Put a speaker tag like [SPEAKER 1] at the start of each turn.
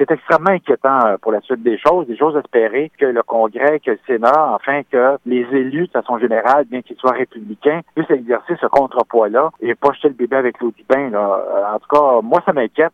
[SPEAKER 1] c'est extrêmement inquiétant euh, pour la suite des choses. Des choses espérer que le Congrès, que le Sénat, enfin que les élus de façon générale, bien qu'ils soient républicains, puissent exercer ce contrepoids-là et pas jeter le bébé avec l'eau du bain. Là. Euh, en tout cas, moi, ça m'inquiète.